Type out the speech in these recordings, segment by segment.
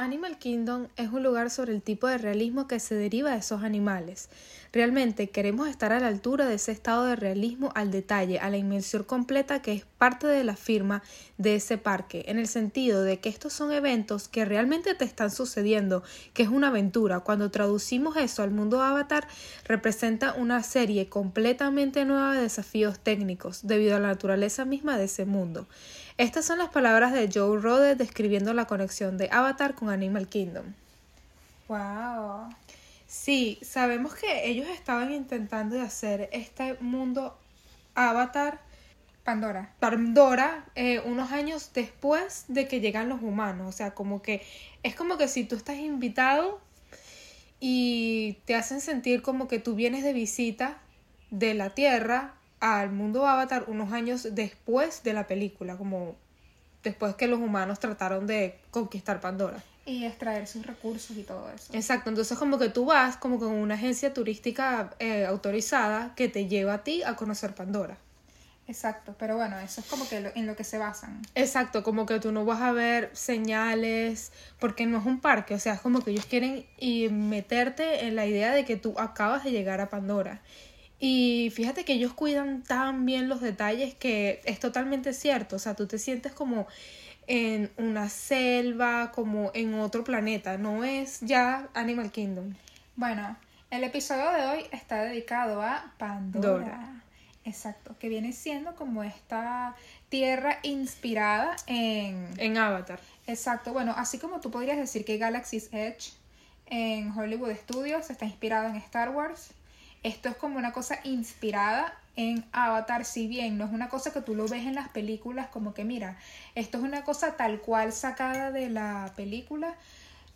Animal Kingdom es un lugar sobre el tipo de realismo que se deriva de esos animales. Realmente queremos estar a la altura de ese estado de realismo al detalle, a la inmersión completa que es parte de la firma de ese parque, en el sentido de que estos son eventos que realmente te están sucediendo, que es una aventura. Cuando traducimos eso al mundo Avatar, representa una serie completamente nueva de desafíos técnicos, debido a la naturaleza misma de ese mundo. Estas son las palabras de Joe Rode describiendo la conexión de Avatar con Animal Kingdom. Wow. Sí, sabemos que ellos estaban intentando hacer este mundo Avatar Pandora. Pandora eh, unos años después de que llegan los humanos. O sea, como que es como que si tú estás invitado y te hacen sentir como que tú vienes de visita de la Tierra al mundo Avatar unos años después de la película, como después que los humanos trataron de conquistar Pandora. Y extraer sus recursos y todo eso. Exacto, entonces como que tú vas como con una agencia turística eh, autorizada que te lleva a ti a conocer Pandora. Exacto, pero bueno, eso es como que en lo que se basan. Exacto, como que tú no vas a ver señales, porque no es un parque, o sea, es como que ellos quieren y meterte en la idea de que tú acabas de llegar a Pandora. Y fíjate que ellos cuidan tan bien los detalles que es totalmente cierto, o sea, tú te sientes como en una selva, como en otro planeta, no es ya Animal Kingdom. Bueno, el episodio de hoy está dedicado a Pandora. Exacto, que viene siendo como esta tierra inspirada en... En Avatar. Exacto, bueno, así como tú podrías decir que Galaxy's Edge en Hollywood Studios está inspirado en Star Wars, esto es como una cosa inspirada en Avatar, si bien no es una cosa que tú lo ves en las películas como que mira, esto es una cosa tal cual sacada de la película,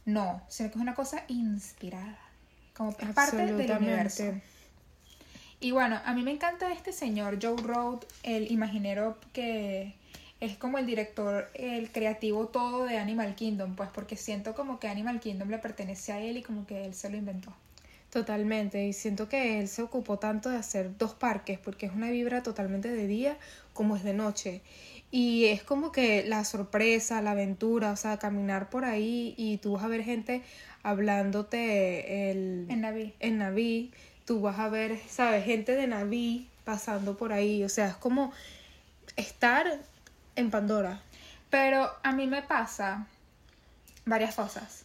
no, sino que es una cosa inspirada, como parte del universo. Y bueno, a mí me encanta este señor, Joe Road, el imaginero que es como el director, el creativo todo de Animal Kingdom, pues porque siento como que Animal Kingdom le pertenece a él y como que él se lo inventó. Totalmente, y siento que él se ocupó tanto de hacer dos parques, porque es una vibra totalmente de día como es de noche. Y es como que la sorpresa, la aventura, o sea, caminar por ahí y tú vas a ver gente hablándote el, en Naví. En Naví, tú vas a ver, ¿sabes? Gente de Naví pasando por ahí, o sea, es como estar en Pandora. Pero a mí me pasa varias cosas.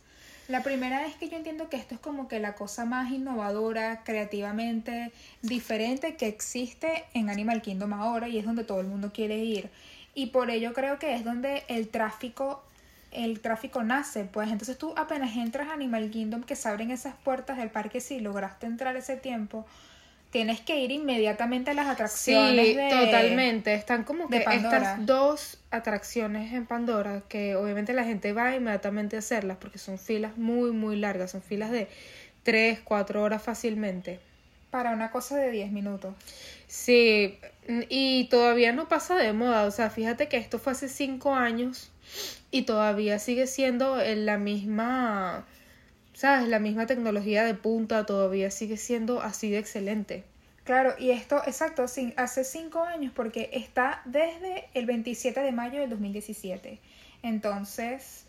La primera es que yo entiendo que esto es como que la cosa más innovadora, creativamente diferente que existe en Animal Kingdom ahora y es donde todo el mundo quiere ir. Y por ello creo que es donde el tráfico el tráfico nace, pues entonces tú apenas entras a Animal Kingdom que se abren esas puertas del parque si lograste entrar ese tiempo, tienes que ir inmediatamente a las atracciones. Sí, totalmente. Están como que estas dos atracciones en Pandora que obviamente la gente va inmediatamente a hacerlas porque son filas muy, muy largas. Son filas de 3, 4 horas fácilmente. Para una cosa de 10 minutos. Sí, y todavía no pasa de moda. O sea, fíjate que esto fue hace 5 años y todavía sigue siendo la misma ¿sabes? La misma tecnología de punta todavía sigue siendo así de excelente. Claro, y esto, exacto, hace cinco años porque está desde el 27 de mayo del 2017. Entonces,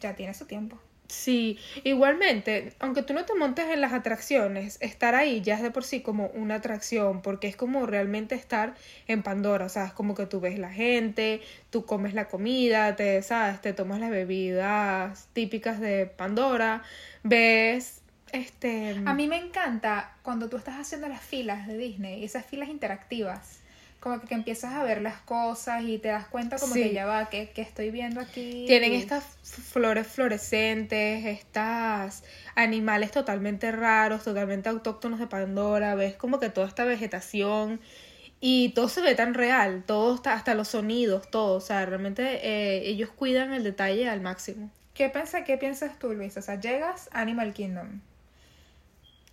ya tiene su tiempo. Sí, igualmente, aunque tú no te montes en las atracciones, estar ahí ya es de por sí como una atracción, porque es como realmente estar en Pandora, o sea, es como que tú ves la gente, tú comes la comida, te, sabes, te tomas las bebidas típicas de Pandora, ves este... A mí me encanta cuando tú estás haciendo las filas de Disney, esas filas interactivas como que, empiezas a ver las cosas y te das cuenta como que ya va, que, estoy viendo aquí. Tienen estas flores fluorescentes, estas animales totalmente raros, totalmente autóctonos de Pandora, ves como que toda esta vegetación y todo se ve tan real, todo está, hasta los sonidos, todo, o sea, realmente eh, ellos cuidan el detalle al máximo. ¿Qué, piensas, ¿Qué piensas tú, Luis? O sea, llegas a Animal Kingdom.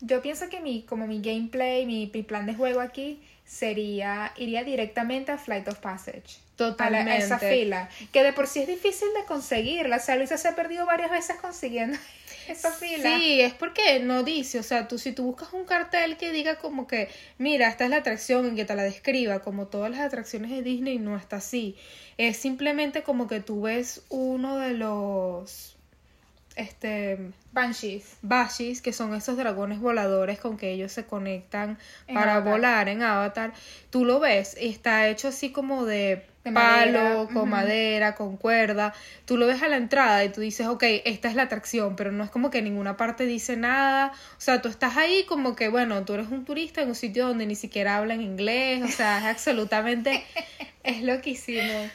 Yo pienso que mi, como mi gameplay, mi, mi plan de juego aquí sería, iría directamente a Flight of Passage. Totalmente. A, esa fila. Que de por sí es difícil de conseguirla. O sea, Luisa se ha perdido varias veces consiguiendo esa fila. Sí, es porque no dice. O sea, tú si tú buscas un cartel que diga como que, mira, esta es la atracción en que te la describa, como todas las atracciones de Disney, no está así. Es simplemente como que tú ves uno de los este Banshees. Banshees, que son esos dragones voladores con que ellos se conectan En para Avatar. volar en Avatar. Tú lo ves, y está hecho así como de, De palo, madera, con madera, con cuerda. Tú lo ves a la entrada y tú dices, ok, esta es la atracción, pero no es como que ninguna parte dice nada. O sea, tú estás ahí como que, bueno, tú eres un turista en un sitio donde ni siquiera hablan inglés. O sea, es absolutamente, es loquísimo.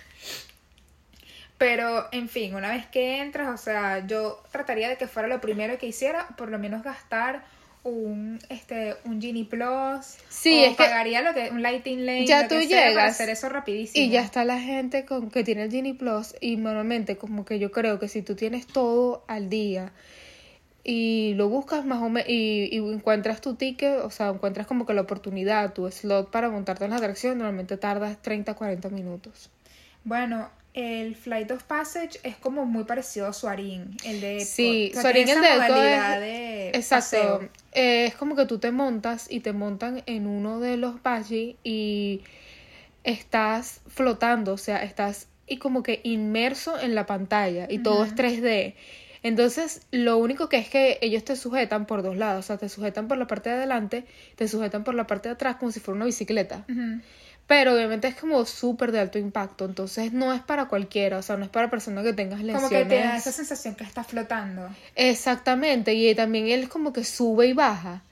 Pero, en fin, una vez que entras, o sea, yo trataría de que fuera lo primero que hiciera, por lo menos gastar un este un Genie Plus. Sí, o es que pagaría lo que un Lighting Lane. ya lo tú que sea para llegas hacer eso rapidísimo. Y ya está la gente con que tiene el Genie Plus y normalmente como que yo creo que si tú tienes todo al día y lo buscas más o menos y, y encuentras tu ticket, o sea, encuentras como que la oportunidad, tu slot para montarte en la atracción, normalmente tardas 30, 40 minutos. Bueno, el Flight of Passage es como muy parecido a Suarín, el de. Sí, O sea, Suarín el de modalidad es- de Exacto. paseo. Eh, es como que tú te montas y te montan en uno de los Baji y estás flotando, o sea, estás y como que inmerso en la pantalla y todo es 3D. Entonces, lo único que es que ellos te sujetan por dos lados, o sea, te sujetan por la parte de adelante, te sujetan por la parte de atrás como si fuera una bicicleta. Ujú. Pero obviamente es como súper de alto impacto, entonces no es para cualquiera, o sea, no es para personas que tengas lesiones. Como que te da esa sensación que estás flotando. Exactamente, y también él como que sube y baja.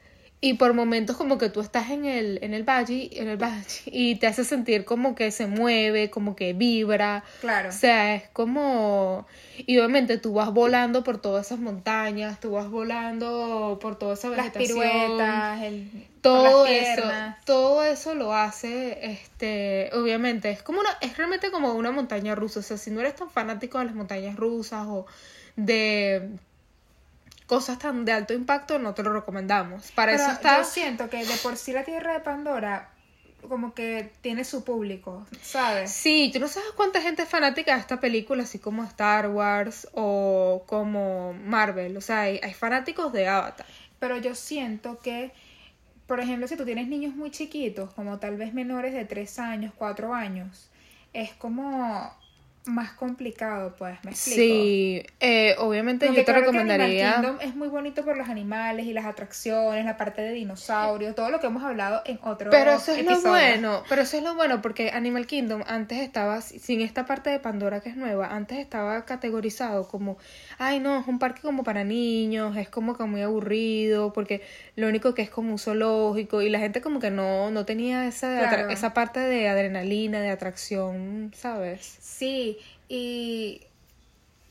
Y por momentos como que tú estás en el, en el valle, en el valle, y te hace sentir como que se mueve, como que vibra. Claro. O sea, es como... Y obviamente tú vas volando por todas esas montañas, tú vas volando por toda esa Las vegetación. piruetas, el, Todo las eso, todo eso lo hace, este, obviamente, es como una, es realmente como una montaña rusa, o sea, si no eres tan fanático de las montañas rusas o de cosas tan de alto impacto, no te lo recomendamos. Para Pero eso está, Yo siento que de por sí la Tierra de Pandora como que tiene su público, ¿sabes? sí, tú no sabes cuánta gente es fanática de esta película, así como Star Wars o como Marvel, o sea, hay, hay fanáticos de Avatar. Pero yo siento que, por ejemplo, si tú tienes niños muy chiquitos, como tal vez menores de 3 años, 4 años, es como más complicado, pues, me explico. Sí, eh, obviamente Aunque yo te claro que Animal recomendaría... Kingdom es muy bonito por los animales y las atracciones, la parte de dinosaurios, todo lo que hemos hablado en otro Pero eso es episodio. lo bueno, pero eso es lo bueno porque Animal Kingdom antes estaba, sin esta parte de Pandora que es nueva, antes estaba categorizado como, ay no, es un parque como para niños, es como que muy aburrido, porque lo único que es como un zoológico y la gente como que no, no tenía esa, Claro. esa parte de adrenalina, de atracción, ¿sabes? Sí, y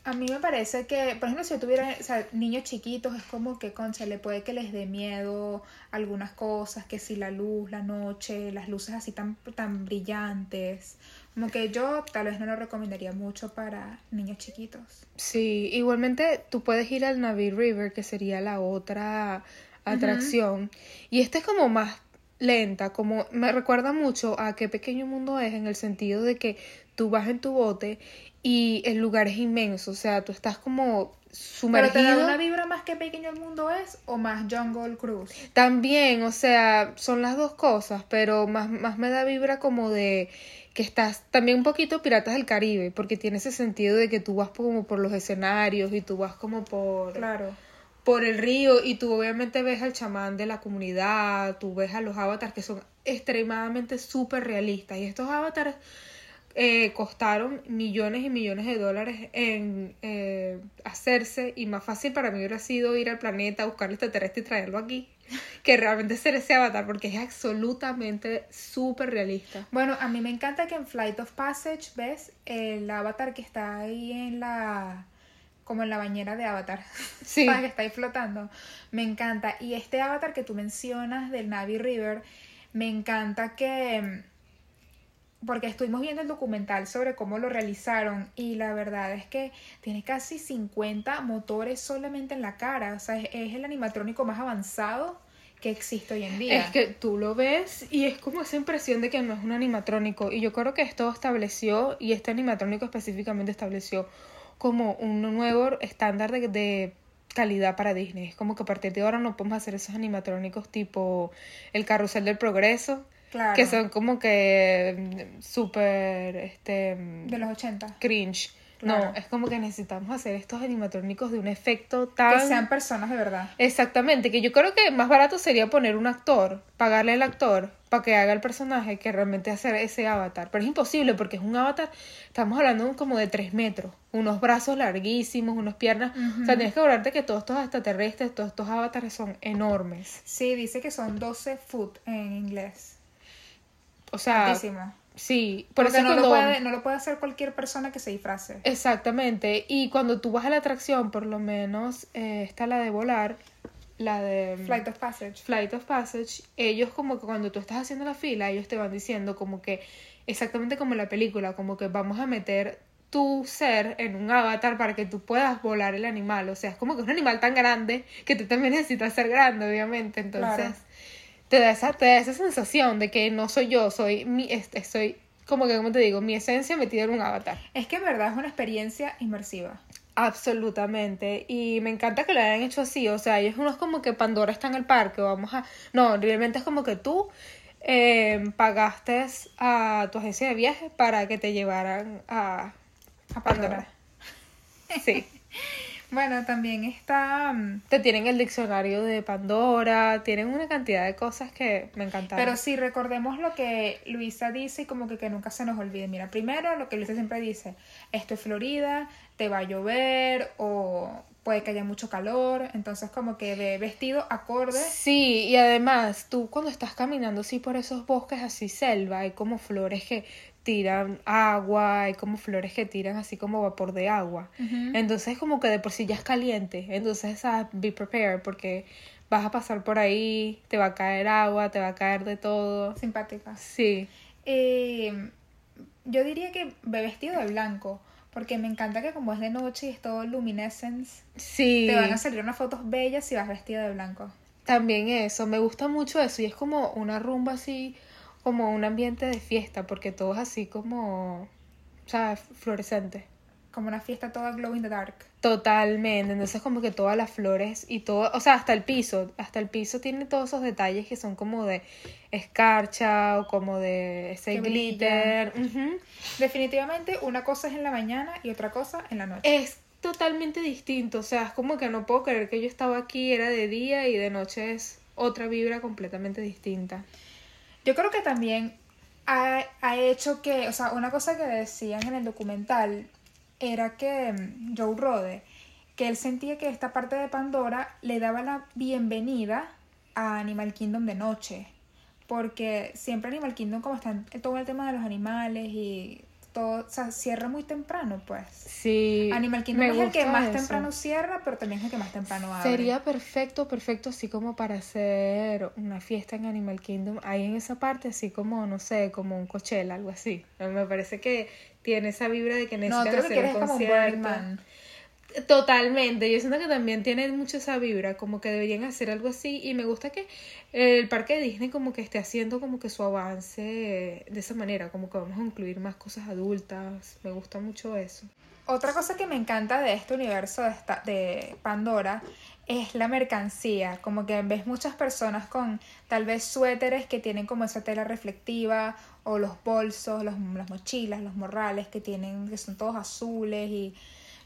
a mí me parece que, por ejemplo, si yo tuviera o sea, niños chiquitos, es como que, concha, le puede que les dé miedo algunas cosas, que si la luz, la noche, las luces así tan, tan brillantes. Como que yo tal vez no lo recomendaría mucho para niños chiquitos. Sí, igualmente tú puedes ir al Navi River, que sería la otra atracción. Y esta es como más lenta, como me recuerda mucho a qué pequeño mundo es en el sentido de que tú vas en tu bote y el lugar es inmenso, o sea, tú estás como Pero te sumergido. da una vibra más que pequeño el mundo es o más Jungle Cruise. También, o sea, son las dos cosas, pero más, más me da vibra como de que estás también un poquito Piratas del Caribe, porque tiene ese sentido de que tú vas como por los escenarios y tú vas como por, Claro. por el río y tú obviamente ves al chamán de la comunidad, tú ves a los avatars que son extremadamente súper realistas y estos avatars eh, costaron millones y millones de dólares en eh, hacerse y más fácil para mí hubiera sido ir al planeta, buscar el extraterrestre y traerlo aquí que realmente ser ese avatar porque es absolutamente súper realista. Bueno, a mí me encanta que en Flight of Passage, ¿ves? El avatar que está ahí en la... como en la bañera de avatar. Sí. Que está ahí flotando. Me encanta. Y este avatar que tú mencionas del Navi River, me encanta que... Porque estuvimos viendo el documental sobre cómo lo realizaron y la verdad es que tiene casi 50 motores solamente en la cara. O sea, es, es el animatrónico más avanzado que existe hoy en día. Es que tú lo ves y es como esa impresión de que no es un animatrónico. Y yo creo que esto estableció, y este animatrónico específicamente estableció como un nuevo estándar de, de calidad para Disney. Es como que a partir de ahora no podemos hacer esos animatrónicos tipo el carrusel del progreso, Claro. que son como que mm, súper este De los 80. cringe. No, es como que necesitamos hacer estos animatrónicos de un efecto tan... Que sean personas de verdad. Exactamente, que yo creo que más barato sería poner un actor, pagarle al actor para que haga el personaje que realmente hacer ese avatar. Pero es imposible porque es un avatar, estamos hablando como de tres metros, unos brazos larguísimos, unas piernas. O sea, tienes que acordarte que todos estos extraterrestres, todos estos avatares son enormes. Sí, dice que son 12 foot en inglés. O sea, Altísimo. sí, por Porque eso no, cuando... lo puede, no lo puede hacer cualquier persona que se disfrace. Exactamente, y cuando tú vas a la atracción, por lo menos eh, está la de volar, la de Flight of Passage. Flight of Passage, ellos como que cuando tú estás haciendo la fila, ellos te van diciendo como que exactamente como en la película, como que vamos a meter tu ser en un avatar para que tú puedas volar el animal, o sea, es como que es un animal tan grande que tú también necesitas ser grande, obviamente, entonces Claro. Te da esa te da esa sensación de que no soy yo, soy mi este, soy como que como te digo, mi esencia metida en un avatar. Es que en verdad es una experiencia inmersiva. Absolutamente. Y me encanta que lo hayan hecho así. O sea, ellos no es como que Pandora está en el parque. Vamos a. No, realmente es como que tú eh, pagaste a tu agencia de viajes para que te llevaran a, A Pandora. Sí. Bueno, también está... mm, te tienen el diccionario de Pandora. Tienen una cantidad de cosas que me encantaron. Pero sí, recordemos lo que Luisa dice y como que, que nunca se nos olvide. Mira, primero lo que Luisa siempre dice, esto es Florida, te va a llover o puede que haya mucho calor, entonces como que de vestido acorde. Sí, y además tú cuando estás caminando así por esos bosques así selva, hay como flores que tiran agua, hay como flores que tiran así como vapor de agua. Entonces como que de por sí ya es caliente, entonces ah, be prepared porque vas a pasar por ahí, te va a caer agua, te va a caer de todo. Simpática. Sí, Eh, yo diría que ve vestido de blanco, porque me encanta que como es de noche y es todo luminescence, sí. te van a salir unas fotos bellas si vas vestido de blanco. También eso, me gusta mucho eso y es como una rumba así, como un ambiente de fiesta porque todo es así como, o sea, fluorescente. Como una fiesta toda glow in the dark. Totalmente, entonces como que todas las flores y todo, o sea, hasta el piso, hasta el piso tiene todos esos detalles que son como de escarcha o como de ese Que glitter. Definitivamente una cosa es en la mañana y otra cosa en la noche. Es totalmente distinto, o sea, es como que no puedo creer que yo estaba aquí, era de día y de noche es otra vibra completamente distinta. Yo creo que también ha, ha hecho que, o sea, una cosa que decían en el documental era que mm, Joe Rode, que él sentía que esta parte de Pandora le daba la bienvenida a Animal Kingdom de noche, porque siempre Animal Kingdom como está todo el tema de los animales y todo, o sea, cierra muy temprano, pues. Sí. Animal Kingdom es el que más eso. temprano cierra, pero también es el que más temprano abre. Sería perfecto, perfecto, así como para hacer una fiesta en Animal Kingdom, ahí en esa parte, así como, no sé, como un Coachella, algo así. Me parece que tiene esa vibra de que no, necesitas creo que hacer como un concierto. Totalmente, yo siento que también tiene mucho esa vibra, como que deberían hacer algo así y me gusta que el parque de Disney como que esté haciendo como que su avance de esa manera, como que vamos a incluir más cosas adultas, me gusta mucho eso. Otra cosa que me encanta de este universo de, esta- de Pandora es la mercancía, como que ves muchas personas con tal vez suéteres que tienen como esa tela reflectiva o los bolsos, los, las mochilas, los morrales que tienen que son todos azules y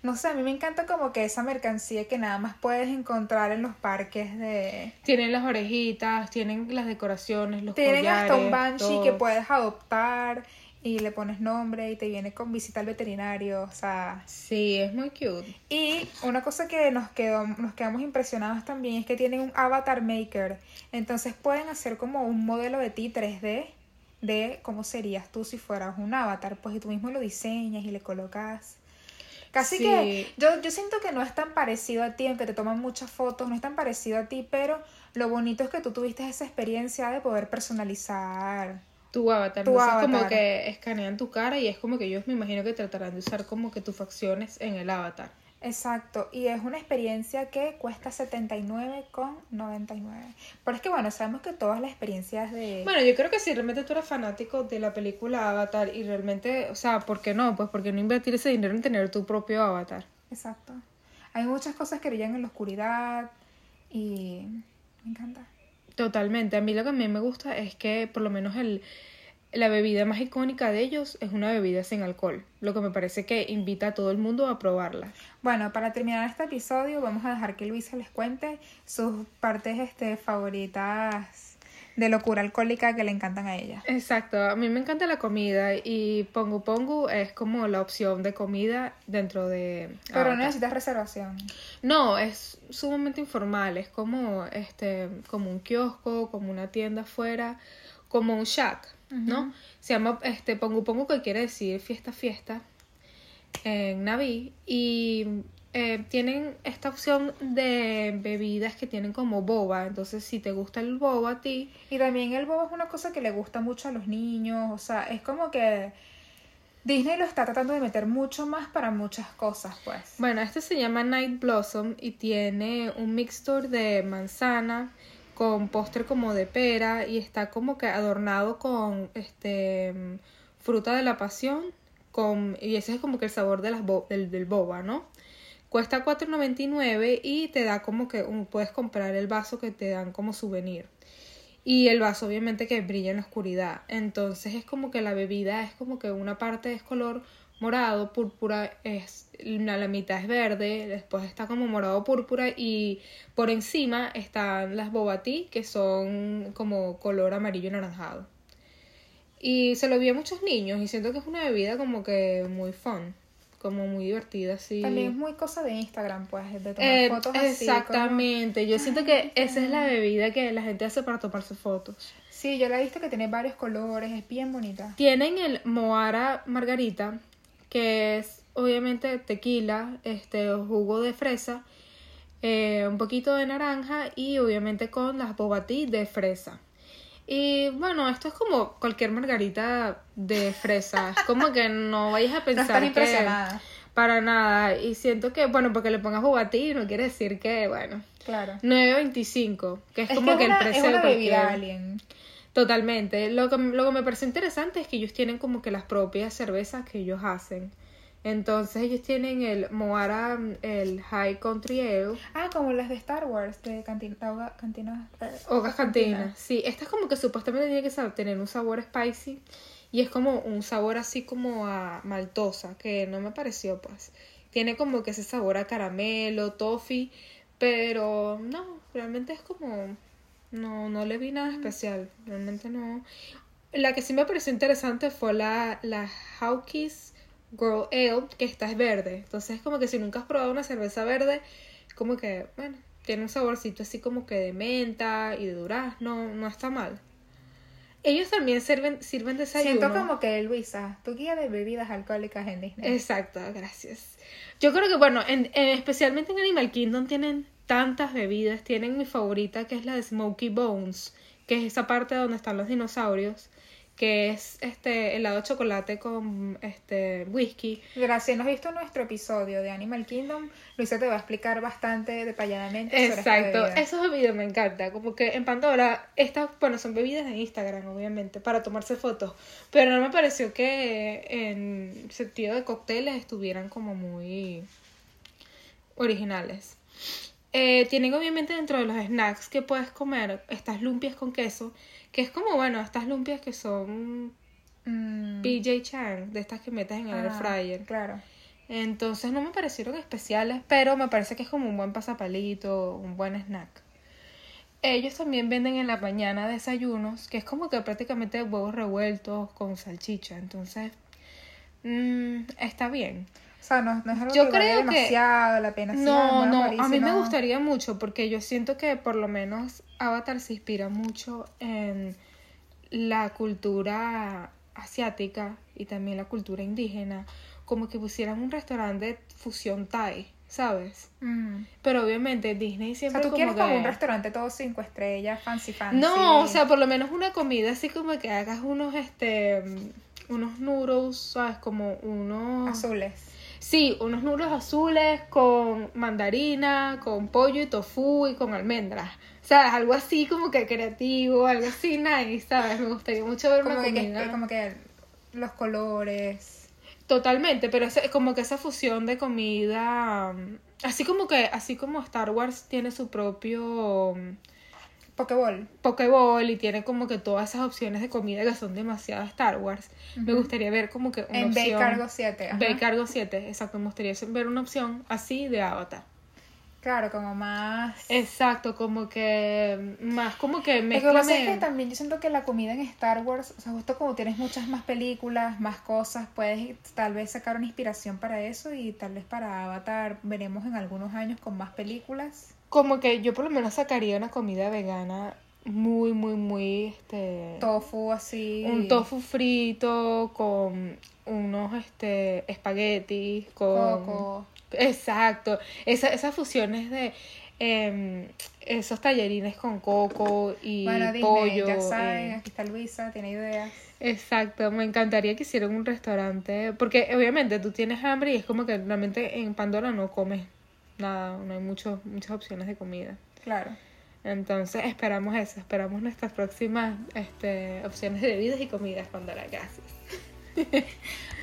no sé, a mí me encanta como que esa mercancía que nada más puedes encontrar en los parques de Tienen las orejitas, tienen las decoraciones, los tienen hasta un banshee que puedes adoptar y le pones nombre y te viene con visita al veterinario, o sea, Sí, es muy cute. Y una cosa que nos quedó, nos quedamos impresionados también es que tienen un avatar maker. Entonces pueden hacer como un modelo de ti 3D de cómo serías tú si fueras un avatar. Pues y tú mismo lo diseñas y le colocas. Casi Sí. que yo, yo siento que no es tan parecido a ti, aunque te toman muchas fotos, no es tan parecido a ti, pero lo bonito es que tú tuviste esa experiencia de poder personalizar. Tu avatar. Tu Entonces como avatar. que escanean tu cara y es como que ellos me imagino que tratarán de usar como que tus facciones en el avatar. Exacto, y es una experiencia que cuesta 79,99. Pero es que bueno, sabemos que todas las experiencias de... Bueno, yo creo que si realmente tú eres fanático de la película Avatar y realmente, o sea, ¿por qué no? Pues porque no invertir ese dinero en tener tu propio avatar. Exacto. Hay muchas cosas que brillan en la oscuridad y me encanta. Totalmente. A mí lo que a mí me gusta es que por lo menos el, la bebida más icónica de ellos es una bebida sin alcohol, lo que me parece que invita a todo el mundo a probarla. Bueno, para terminar este episodio vamos a dejar que Luisa les cuente sus partes este, favoritas de locura alcohólica que le encantan a ella. Exacto, a mí me encanta la comida y Pongu Pongu es como la opción de comida dentro de... Pero no necesitas reservación. No, es sumamente informal, es como este como un kiosco, como una tienda afuera, como un shack, ¿no? Se llama este Pongu Pongu que quiere decir fiesta fiesta en Naví y eh, tienen esta opción de bebidas que tienen como boba, entonces si te gusta el boba a ti, Y también el bobo es una cosa que le gusta mucho a los niños, o sea, es como que Disney lo está tratando de meter mucho más para muchas cosas, pues. Bueno, este se llama Night Blossom y tiene un mixture de manzana con postre como de pera y está como que adornado con este fruta de la pasión con y ese es como que el sabor de las del, boba, ¿no? Cuesta $4.99 y te da como que puedes comprar el vaso que te dan como souvenir. Y el vaso obviamente que brilla en la oscuridad. Entonces es como que la bebida es como que una parte es color morado, púrpura, es la, la mitad es verde, después está como morado púrpura y por encima están las bobatí que son como color amarillo anaranjado. Y se lo vi a muchos niños y siento que es una bebida como que muy fun, como muy divertida así. También es muy cosa de Instagram, pues, de tomar Eh, fotos así. exactamente, yo siento que esa es la bebida que la gente hace para tomarse fotos. como- Sí, yo la he visto que tiene varios colores, es bien bonita. Tienen el Moara Margarita, que es obviamente tequila, este jugo de fresa, eh, un poquito de naranja y obviamente con las bobatí de fresa. Y bueno, esto es como cualquier margarita de fresa. Es como que no vayas a No pensar que para nada. Y siento que, bueno, porque le pongas bobatí no quiere decir que, bueno, Claro. 9.25, que es, Es como que que, es una, el es precio de bebida cualquier- alien. Totalmente. Lo que, lo que me parece interesante es que ellos tienen como que las propias cervezas que ellos hacen. Entonces ellos tienen el Moara, el High Country Ale, Ah, como las de Star Wars, de cantina. Hoga- cantina eh, Hogas Cantina. Sí, esta es como que supuestamente tiene que sab- tener un sabor spicy y es como un sabor así como a maltosa, que no me pareció pues. Tiene como que ese sabor a caramelo, toffee, pero no, realmente es como... No, no le vi nada especial, realmente no. La que sí me pareció interesante fue la, la Hawkins Girl Ale, que esta es verde. Entonces, como que si nunca has probado una cerveza verde, como que, bueno, tiene un saborcito así como que de menta y de durazno, no está mal. Ellos también sirven, sirven desayuno. Siento como que Luisa, tu guía de bebidas alcohólicas en Disney. Exacto, gracias. Yo creo que, bueno, en, en- especialmente en Animal Kingdom tienen tantas bebidas. Tienen mi favorita, que es la de Smoky Bones, que es esa parte donde están los dinosaurios, que es este helado de chocolate con este whisky. Gracias, si no has visto nuestro episodio de Animal Kingdom, Luisa te va a explicar bastante detalladamente sobre esta Exacto, esas bebidas me encanta. Como que en Pandora, estas, bueno, son bebidas de Instagram, obviamente, para tomarse fotos. Pero no me pareció que en sentido de cócteles estuvieran como muy originales. Eh, tienen obviamente dentro de los snacks que puedes comer estas lumpias con queso, que es como, bueno, estas lumpias que son Mm, PJ Chang, de estas que metes en el air ah, fryer. Claro. Entonces no me parecieron especiales, pero me parece que es como un buen pasapalito, un buen snack. Ellos también venden en la mañana desayunos, que es como que prácticamente huevos revueltos con salchicha. Entonces, mm, está bien. O sea, no, no es algo Yo que creo que- demasiado la pena. sí, No, no, a mí me gustaría mucho porque yo siento que por lo menos Avatar se inspira mucho en la cultura asiática y también la cultura indígena, como que pusieran un restaurante de fusión Thai, ¿sabes? Mm. Pero obviamente Disney O sea, siempre tú como quieres que... como un restaurante todo cinco estrellas, fancy fancy. No, o sea, por lo menos una comida así como que hagas unos, este, unos noodles, ¿sabes? Como unos... azules. Sí, unos noodles azules con mandarina, con pollo y tofu y con almendras. ¿Sabes? Algo así como que creativo, algo así nice, ¿sabes? Me gustaría mucho ver Como una que, que- comida. como que los colores. Totalmente, pero es como que esa fusión de comida, mm, así como que, así como Star Wars tiene su propio mm, Pokéball. Pokéball y tiene como que todas esas opciones de comida que son demasiado Star Wars. Me Ujú. gustaría ver como que una En Bay opción. Cargo 7. ajá. Bay Cargo 7, exacto. Me gustaría ver una opción así de Avatar. Claro, como más... Exacto, como que más como que Lo que pasa es que también yo siento que la comida en Star Wars, o sea, justo como tienes muchas más películas, más cosas, puedes tal vez sacar una inspiración para eso y tal vez para Avatar veremos en algunos años con más películas. Como que yo por lo menos sacaría una comida vegana muy, muy, muy este Tofu así. un tofu frito con unos este espaguetis con Coco. exacto Esa- esas fusiones de em, esos tallarines con coco y Bueno, pollo ya saben, eh, aquí está Luisa, tiene ideas. Exacto, me encantaría que hicieran un restaurante, porque obviamente tú tienes hambre y es como que realmente en Pandora no comes nada, no hay mucho, muchas opciones de comida. Claro. Entonces esperamos eso, esperamos nuestras próximas este, opciones de bebidas y comidas, Pandora, gracias.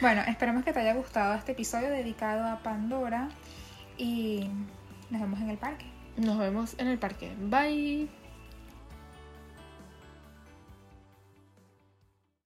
Bueno, esperemos que te haya gustado este episodio dedicado a Pandora y nos vemos en el parque. Nos vemos en el parque. Bye.